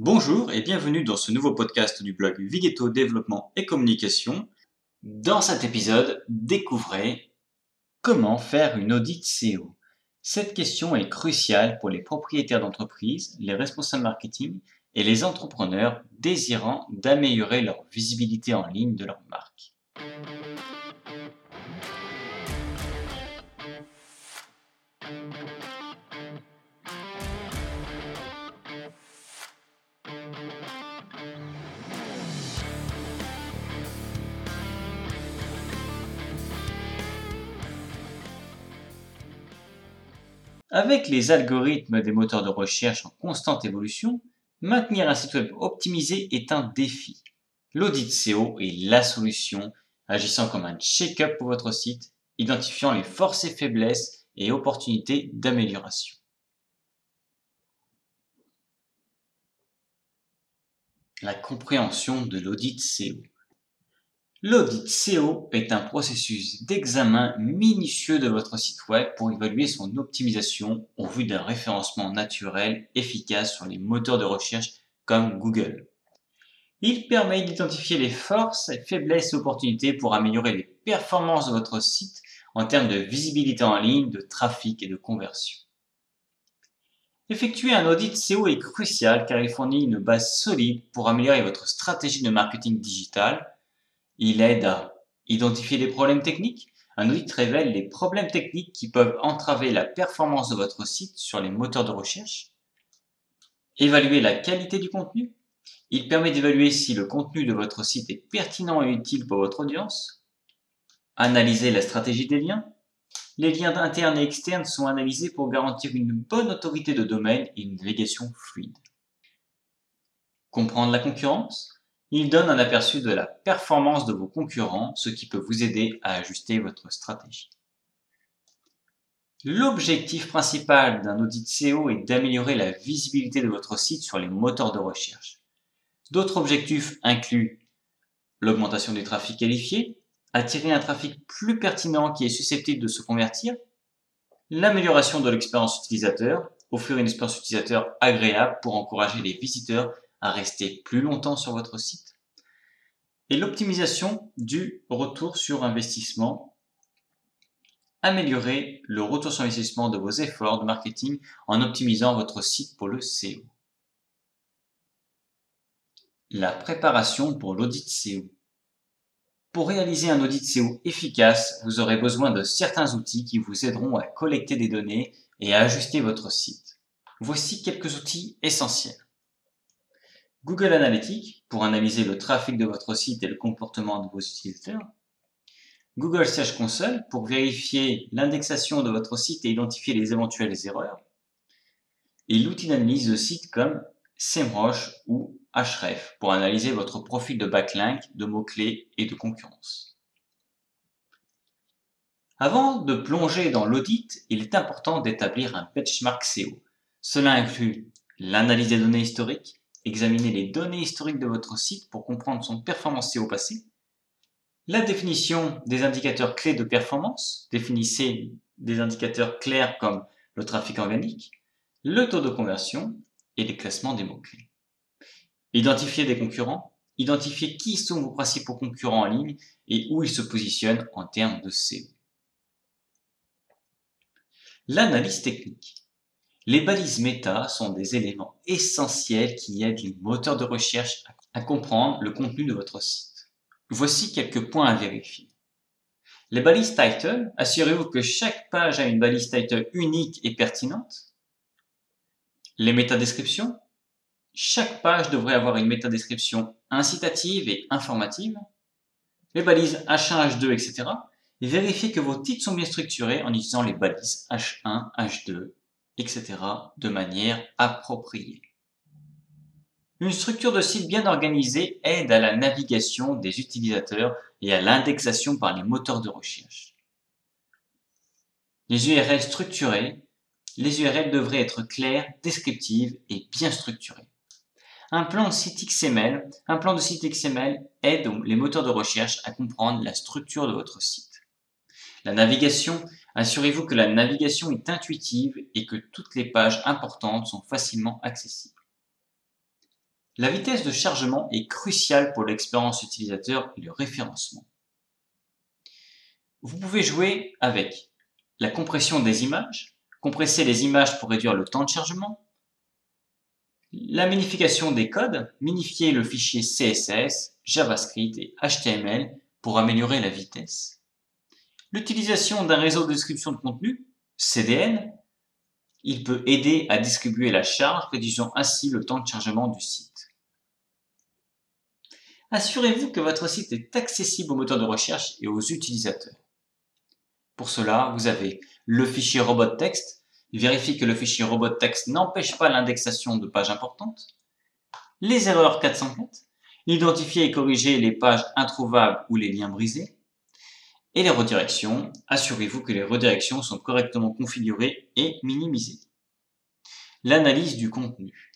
Bonjour et bienvenue dans ce nouveau podcast du blog Vigeto Développement et Communication. Dans cet épisode, découvrez comment faire une audit SEO. Cette question est cruciale pour les propriétaires d'entreprises, les responsables marketing et les entrepreneurs désirant d'améliorer leur visibilité en ligne de leur marque. Avec les algorithmes des moteurs de recherche en constante évolution, maintenir un site web optimisé est un défi. L'audit SEO est la solution, agissant comme un check-up pour votre site, identifiant les forces et faiblesses et opportunités d'amélioration. La compréhension de l'audit SEO. L'audit SEO est un processus d'examen minutieux de votre site web pour évaluer son optimisation au vu d'un référencement naturel efficace sur les moteurs de recherche comme Google. Il permet d'identifier les forces, faiblesses et opportunités pour améliorer les performances de votre site en termes de visibilité en ligne, de trafic et de conversion. Effectuer un audit SEO est crucial car il fournit une base solide pour améliorer votre stratégie de marketing digital il aide à identifier les problèmes techniques. Un audit révèle les problèmes techniques qui peuvent entraver la performance de votre site sur les moteurs de recherche. Évaluer la qualité du contenu. Il permet d'évaluer si le contenu de votre site est pertinent et utile pour votre audience. Analyser la stratégie des liens. Les liens internes et externes sont analysés pour garantir une bonne autorité de domaine et une navigation fluide. Comprendre la concurrence. Il donne un aperçu de la performance de vos concurrents, ce qui peut vous aider à ajuster votre stratégie. L'objectif principal d'un audit SEO est d'améliorer la visibilité de votre site sur les moteurs de recherche. D'autres objectifs incluent l'augmentation du trafic qualifié, attirer un trafic plus pertinent qui est susceptible de se convertir, l'amélioration de l'expérience utilisateur, offrir une expérience utilisateur agréable pour encourager les visiteurs à rester plus longtemps sur votre site. Et l'optimisation du retour sur investissement. Améliorer le retour sur investissement de vos efforts de marketing en optimisant votre site pour le SEO. La préparation pour l'audit SEO. Pour réaliser un audit SEO efficace, vous aurez besoin de certains outils qui vous aideront à collecter des données et à ajuster votre site. Voici quelques outils essentiels. Google Analytics pour analyser le trafic de votre site et le comportement de vos utilisateurs. Google Search Console pour vérifier l'indexation de votre site et identifier les éventuelles erreurs. Et l'outil d'analyse de site comme SEMrush ou Ahref pour analyser votre profil de backlink, de mots-clés et de concurrence. Avant de plonger dans l'audit, il est important d'établir un benchmark SEO. Cela inclut l'analyse des données historiques, examiner les données historiques de votre site pour comprendre son performance au passé, la définition des indicateurs clés de performance, définissez des indicateurs clairs comme le trafic organique, le taux de conversion et les classements des mots-clés. Identifier des concurrents, identifier qui sont vos principaux concurrents en ligne et où ils se positionnent en termes de SEO. L'analyse technique. Les balises méta sont des éléments essentiels qui aident les moteurs de recherche à comprendre le contenu de votre site. Voici quelques points à vérifier. Les balises title, assurez-vous que chaque page a une balise title unique et pertinente. Les métadescriptions, chaque page devrait avoir une métadescription incitative et informative. Les balises H1, H2, etc. Et vérifiez que vos titres sont bien structurés en utilisant les balises H1, H2 etc. de manière appropriée. Une structure de site bien organisée aide à la navigation des utilisateurs et à l'indexation par les moteurs de recherche. Les URL structurées, les URL devraient être claires, descriptives et bien structurées. Un plan de site XML, un plan de site XML aide les moteurs de recherche à comprendre la structure de votre site. La navigation, assurez-vous que la navigation est intuitive et que toutes les pages importantes sont facilement accessibles. La vitesse de chargement est cruciale pour l'expérience utilisateur et le référencement. Vous pouvez jouer avec la compression des images, compresser les images pour réduire le temps de chargement, la minification des codes, minifier le fichier CSS, JavaScript et HTML pour améliorer la vitesse. L'utilisation d'un réseau de description de contenu, CDN, il peut aider à distribuer la charge, réduisant ainsi le temps de chargement du site. Assurez-vous que votre site est accessible aux moteurs de recherche et aux utilisateurs. Pour cela, vous avez le fichier robot text, vérifie que le fichier robot text n'empêche pas l'indexation de pages importantes, les erreurs 404, identifier et corriger les pages introuvables ou les liens brisés, et les redirections, assurez-vous que les redirections sont correctement configurées et minimisées. L'analyse du contenu.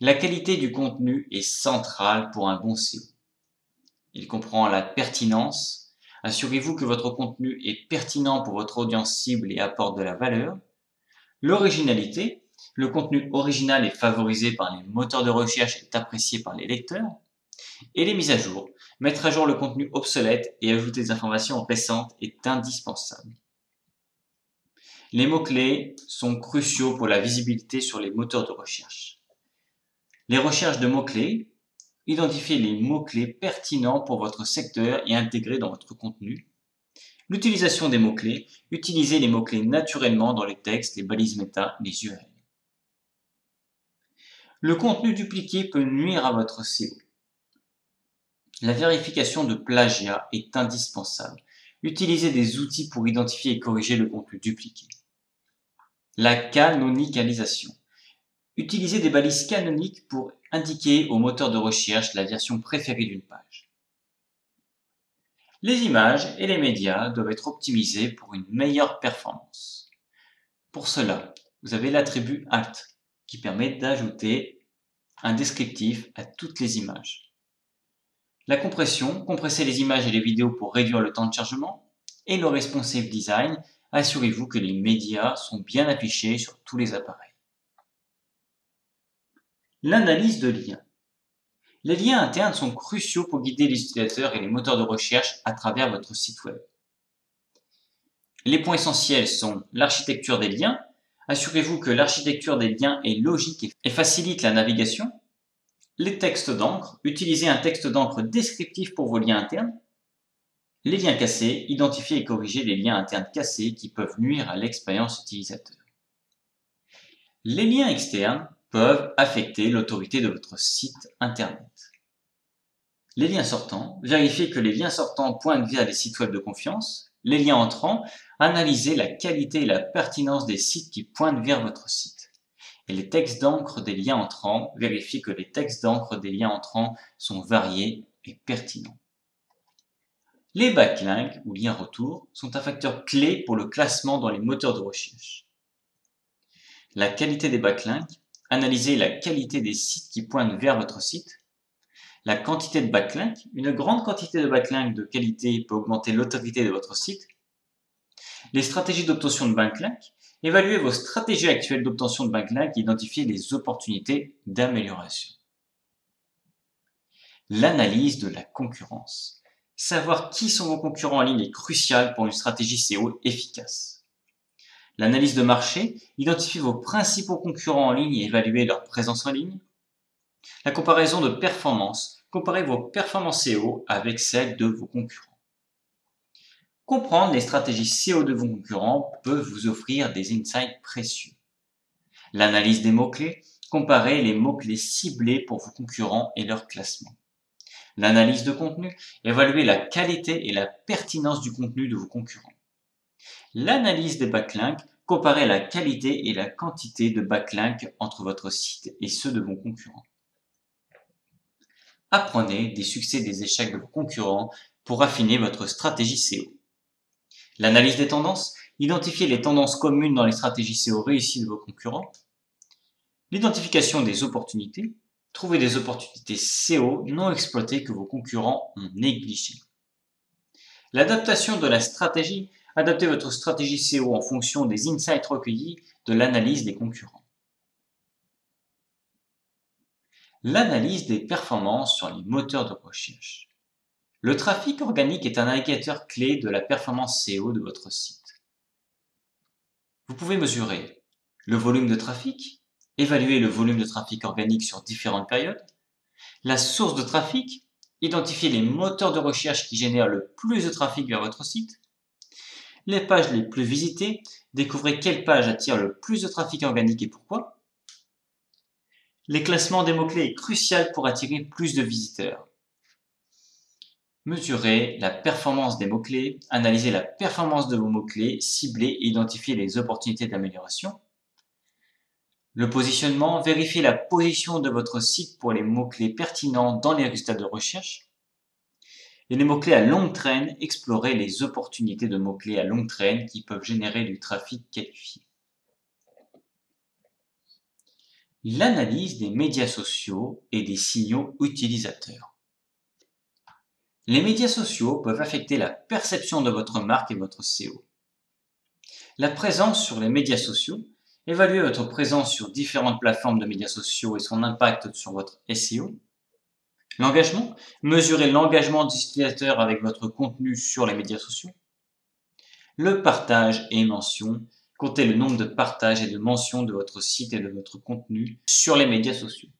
La qualité du contenu est centrale pour un bon SEO. Il comprend la pertinence. Assurez-vous que votre contenu est pertinent pour votre audience cible et apporte de la valeur. L'originalité. Le contenu original est favorisé par les moteurs de recherche et apprécié par les lecteurs. Et les mises à jour. Mettre à jour le contenu obsolète et ajouter des informations récentes est indispensable. Les mots-clés sont cruciaux pour la visibilité sur les moteurs de recherche. Les recherches de mots-clés, identifiez les mots-clés pertinents pour votre secteur et intégrés dans votre contenu. L'utilisation des mots-clés, utilisez les mots-clés naturellement dans les textes, les balises méta, les URL. Le contenu dupliqué peut nuire à votre SEO. La vérification de plagiat est indispensable. Utilisez des outils pour identifier et corriger le contenu dupliqué. La canonicalisation. Utilisez des balises canoniques pour indiquer au moteur de recherche la version préférée d'une page. Les images et les médias doivent être optimisés pour une meilleure performance. Pour cela, vous avez l'attribut Alt qui permet d'ajouter un descriptif à toutes les images. La compression, compresser les images et les vidéos pour réduire le temps de chargement. Et le responsive design, assurez-vous que les médias sont bien affichés sur tous les appareils. L'analyse de liens. Les liens internes sont cruciaux pour guider les utilisateurs et les moteurs de recherche à travers votre site web. Les points essentiels sont l'architecture des liens. Assurez-vous que l'architecture des liens est logique et facilite la navigation. Les textes d'encre. Utilisez un texte d'encre descriptif pour vos liens internes. Les liens cassés. Identifiez et corrigez les liens internes cassés qui peuvent nuire à l'expérience utilisateur. Les liens externes peuvent affecter l'autorité de votre site internet. Les liens sortants. Vérifiez que les liens sortants pointent vers des sites web de confiance. Les liens entrants. Analysez la qualité et la pertinence des sites qui pointent vers votre site les textes d'encre des liens entrants, vérifiez que les textes d'encre des liens entrants sont variés et pertinents. Les backlinks ou liens retour sont un facteur clé pour le classement dans les moteurs de recherche. La qualité des backlinks, analysez la qualité des sites qui pointent vers votre site. La quantité de backlinks, une grande quantité de backlinks de qualité peut augmenter l'autorité de votre site. Les stratégies d'obtention de backlinks, Évaluez vos stratégies actuelles d'obtention de backlinks et identifiez les opportunités d'amélioration. L'analyse de la concurrence. Savoir qui sont vos concurrents en ligne est crucial pour une stratégie SEO efficace. L'analyse de marché. Identifiez vos principaux concurrents en ligne et évaluez leur présence en ligne. La comparaison de performance. Comparez vos performances SEO avec celles de vos concurrents. Comprendre les stratégies SEO de vos concurrents peut vous offrir des insights précieux. L'analyse des mots-clés, comparer les mots-clés ciblés pour vos concurrents et leur classement. L'analyse de contenu, évaluer la qualité et la pertinence du contenu de vos concurrents. L'analyse des backlinks, comparer la qualité et la quantité de backlinks entre votre site et ceux de vos concurrents. Apprenez des succès et des échecs de vos concurrents pour affiner votre stratégie SEO. L'analyse des tendances, identifier les tendances communes dans les stratégies SEO réussies de vos concurrents. L'identification des opportunités, trouver des opportunités SEO non exploitées que vos concurrents ont négligées. L'adaptation de la stratégie, adaptez votre stratégie SEO en fonction des insights recueillis de l'analyse des concurrents. L'analyse des performances sur les moteurs de recherche. Le trafic organique est un indicateur clé de la performance SEO de votre site. Vous pouvez mesurer le volume de trafic, évaluer le volume de trafic organique sur différentes périodes, la source de trafic, identifier les moteurs de recherche qui génèrent le plus de trafic vers votre site, les pages les plus visitées, découvrez quelle page attire le plus de trafic organique et pourquoi. Les classements des mots-clés est crucial pour attirer plus de visiteurs. Mesurez la performance des mots-clés, analysez la performance de vos mots-clés, ciblez et identifiez les opportunités d'amélioration. Le positionnement, vérifiez la position de votre site pour les mots-clés pertinents dans les résultats de recherche. Et les mots-clés à longue traîne, explorez les opportunités de mots-clés à longue traîne qui peuvent générer du trafic qualifié. L'analyse des médias sociaux et des signaux utilisateurs. Les médias sociaux peuvent affecter la perception de votre marque et votre SEO. La présence sur les médias sociaux Évaluez votre présence sur différentes plateformes de médias sociaux et son impact sur votre SEO. L'engagement. Mesurez l'engagement des utilisateurs avec votre contenu sur les médias sociaux. Le partage et mention. Comptez le nombre de partages et de mentions de votre site et de votre contenu sur les médias sociaux.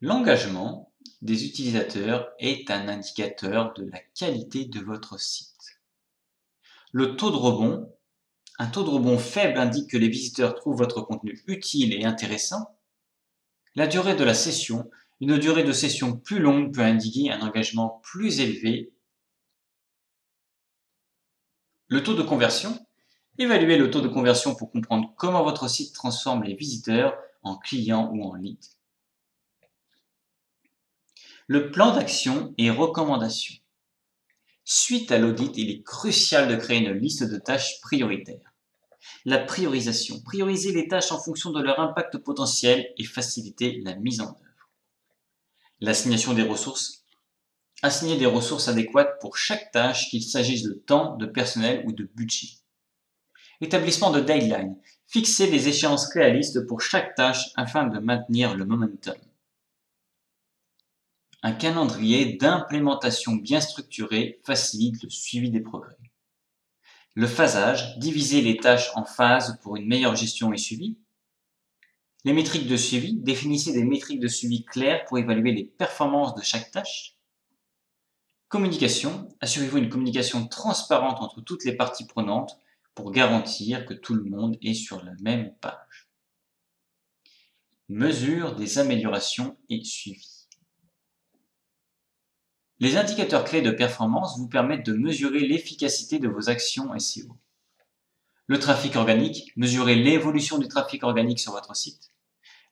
L'engagement des utilisateurs est un indicateur de la qualité de votre site. Le taux de rebond un taux de rebond faible indique que les visiteurs trouvent votre contenu utile et intéressant. La durée de la session, une durée de session plus longue peut indiquer un engagement plus élevé. Le taux de conversion, évaluez le taux de conversion pour comprendre comment votre site transforme les visiteurs en clients ou en leads. Le plan d'action et recommandations. Suite à l'audit, il est crucial de créer une liste de tâches prioritaires. La priorisation. Prioriser les tâches en fonction de leur impact potentiel et faciliter la mise en œuvre. L'assignation des ressources. Assigner des ressources adéquates pour chaque tâche, qu'il s'agisse de temps, de personnel ou de budget. Établissement de deadline. Fixer des échéances réalistes pour chaque tâche afin de maintenir le momentum. Un calendrier d'implémentation bien structuré facilite le suivi des progrès. Le phasage, diviser les tâches en phases pour une meilleure gestion et suivi. Les métriques de suivi, définissez des métriques de suivi claires pour évaluer les performances de chaque tâche. Communication, assurez-vous une communication transparente entre toutes les parties prenantes pour garantir que tout le monde est sur la même page. Mesure des améliorations et suivi. Les indicateurs clés de performance vous permettent de mesurer l'efficacité de vos actions SEO. Le trafic organique, mesurez l'évolution du trafic organique sur votre site.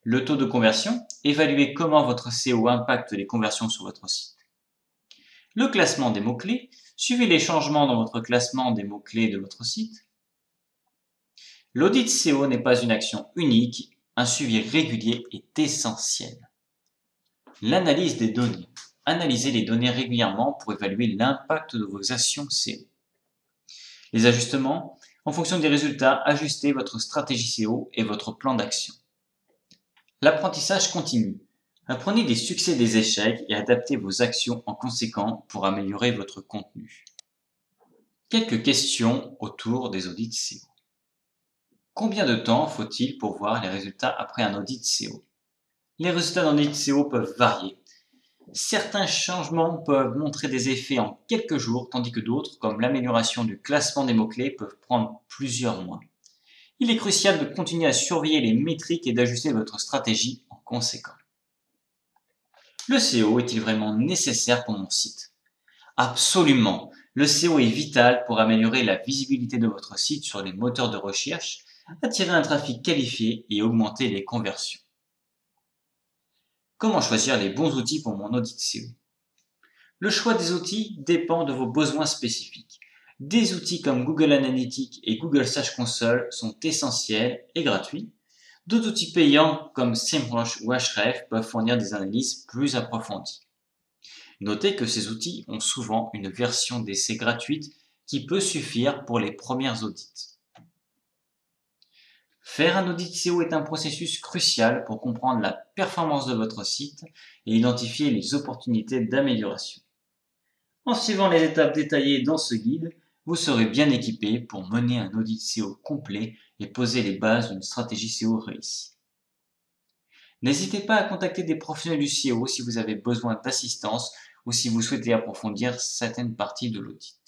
Le taux de conversion, évaluez comment votre SEO impacte les conversions sur votre site. Le classement des mots-clés, suivez les changements dans votre classement des mots-clés de votre site. L'audit SEO n'est pas une action unique, un suivi régulier est essentiel. L'analyse des données. Analysez les données régulièrement pour évaluer l'impact de vos actions SEO. Les ajustements, en fonction des résultats, ajustez votre stratégie SEO et votre plan d'action. L'apprentissage continue. Apprenez des succès et des échecs et adaptez vos actions en conséquent pour améliorer votre contenu. Quelques questions autour des audits SEO. Combien de temps faut-il pour voir les résultats après un audit SEO Les résultats d'un audit SEO peuvent varier certains changements peuvent montrer des effets en quelques jours, tandis que d'autres, comme l'amélioration du classement des mots-clés, peuvent prendre plusieurs mois. Il est crucial de continuer à surveiller les métriques et d'ajuster votre stratégie en conséquence. Le SEO est-il vraiment nécessaire pour mon site? Absolument. Le SEO est vital pour améliorer la visibilité de votre site sur les moteurs de recherche, attirer un trafic qualifié et augmenter les conversions. Comment choisir les bons outils pour mon audit SEO Le choix des outils dépend de vos besoins spécifiques. Des outils comme Google Analytics et Google Search Console sont essentiels et gratuits. D'autres outils payants comme SEMrush ou Ahrefs peuvent fournir des analyses plus approfondies. Notez que ces outils ont souvent une version d'essai gratuite qui peut suffire pour les premières audits. Faire un audit SEO est un processus crucial pour comprendre la performance de votre site et identifier les opportunités d'amélioration. En suivant les étapes détaillées dans ce guide, vous serez bien équipé pour mener un audit SEO complet et poser les bases d'une stratégie SEO réussie. N'hésitez pas à contacter des professionnels du SEO si vous avez besoin d'assistance ou si vous souhaitez approfondir certaines parties de l'audit.